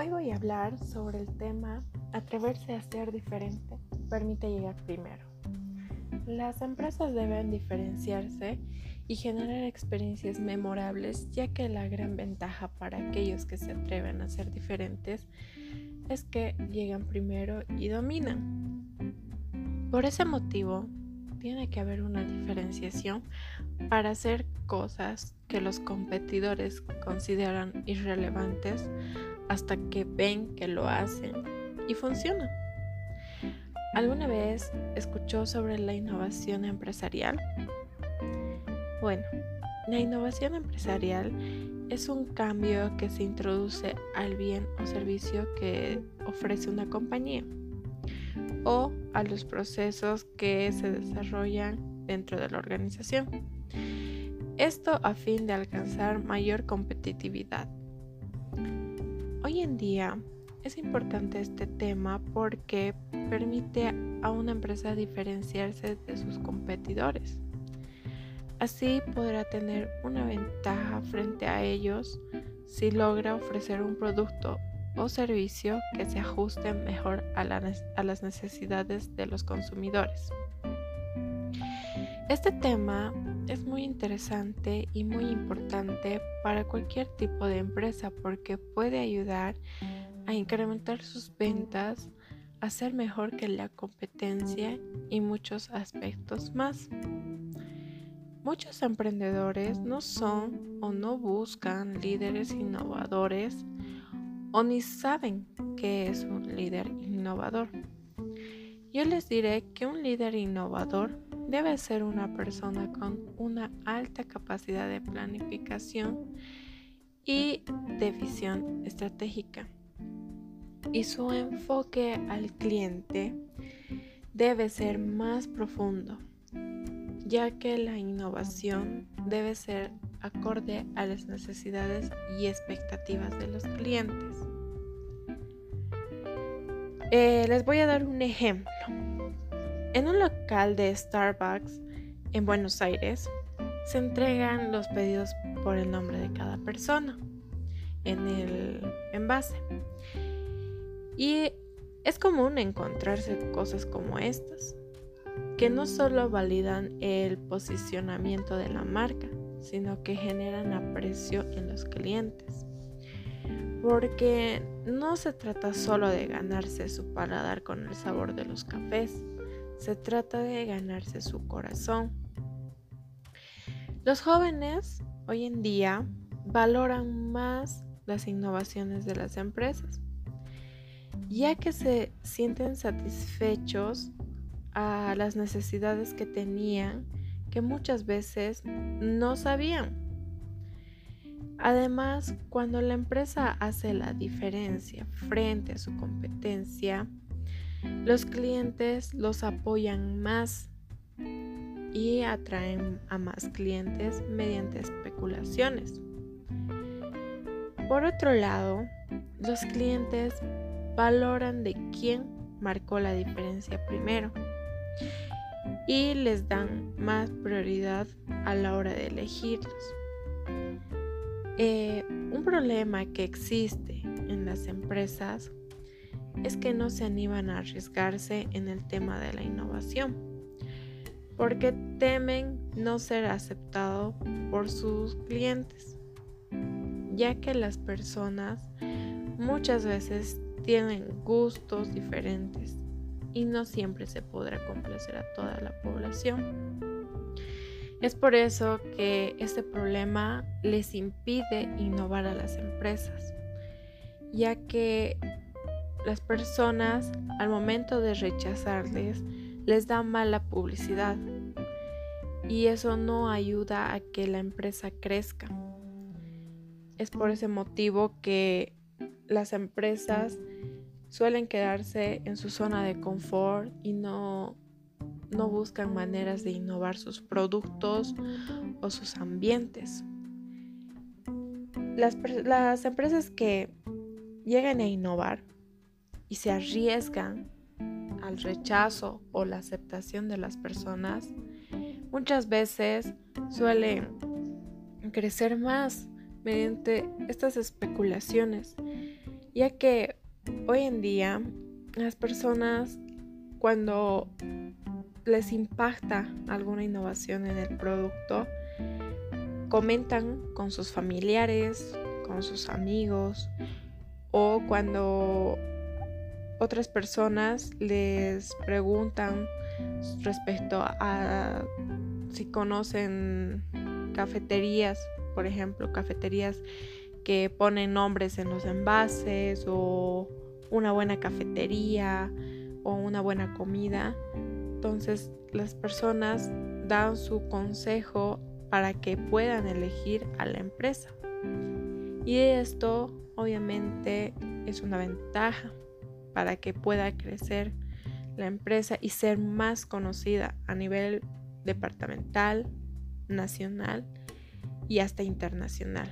Hoy voy a hablar sobre el tema Atreverse a ser diferente permite llegar primero. Las empresas deben diferenciarse y generar experiencias memorables ya que la gran ventaja para aquellos que se atreven a ser diferentes es que llegan primero y dominan. Por ese motivo, tiene que haber una diferenciación para hacer cosas que los competidores consideran irrelevantes hasta que ven que lo hacen y funciona. ¿Alguna vez escuchó sobre la innovación empresarial? Bueno, la innovación empresarial es un cambio que se introduce al bien o servicio que ofrece una compañía o a los procesos que se desarrollan dentro de la organización. Esto a fin de alcanzar mayor competitividad. Hoy en día es importante este tema porque permite a una empresa diferenciarse de sus competidores. Así podrá tener una ventaja frente a ellos si logra ofrecer un producto o servicio que se ajuste mejor a, las necesidades de los consumidores. Este tema es muy interesante y muy importante para cualquier tipo de empresa porque puede ayudar a incrementar sus ventas, a ser mejor que la competencia y muchos aspectos más. Muchos emprendedores no son o no buscan líderes innovadores o ni saben qué es un líder innovador. Yo les diré que un líder innovador debe ser una persona con una alta capacidad de planificación y de visión estratégica. Y su enfoque al cliente debe ser más profundo, ya que la innovación debe ser acorde a las necesidades y expectativas de los clientes. Eh, les voy a dar un ejemplo. En un local de Starbucks en Buenos Aires se entregan los pedidos por el nombre de cada persona en el envase. Y es común encontrarse cosas como estas, que no solo validan el posicionamiento de la marca, sino que generan aprecio en los clientes. Porque no se trata solo de ganarse su paladar con el sabor de los cafés, se trata de ganarse su corazón. Los jóvenes hoy en día valoran más las innovaciones de las empresas, ya que se sienten satisfechos a las necesidades que tenían que muchas veces no sabían. Además, cuando la empresa hace la diferencia frente a su competencia, los clientes los apoyan más y atraen a más clientes mediante especulaciones. Por otro lado, los clientes valoran de quién marcó la diferencia primero y les dan más prioridad a la hora de elegirlos. Eh, un problema que existe en las empresas es que no se animan a arriesgarse en el tema de la innovación, porque temen no ser aceptado por sus clientes, ya que las personas muchas veces tienen gustos diferentes y no siempre se podrá complacer a toda la población. Es por eso que este problema les impide innovar a las empresas, ya que las personas al momento de rechazarles les da mala publicidad y eso no ayuda a que la empresa crezca. Es por ese motivo que las empresas suelen quedarse en su zona de confort y no, no buscan maneras de innovar sus productos o sus ambientes. Las, las empresas que llegan a innovar y se arriesgan al rechazo o la aceptación de las personas, muchas veces suelen crecer más mediante estas especulaciones ya que hoy en día las personas cuando les impacta alguna innovación en el producto, comentan con sus familiares, con sus amigos o cuando otras personas les preguntan respecto a si conocen cafeterías, por ejemplo, cafeterías que ponen nombres en los envases o una buena cafetería o una buena comida. Entonces las personas dan su consejo para que puedan elegir a la empresa. Y esto obviamente es una ventaja para que pueda crecer la empresa y ser más conocida a nivel departamental, nacional y hasta internacional.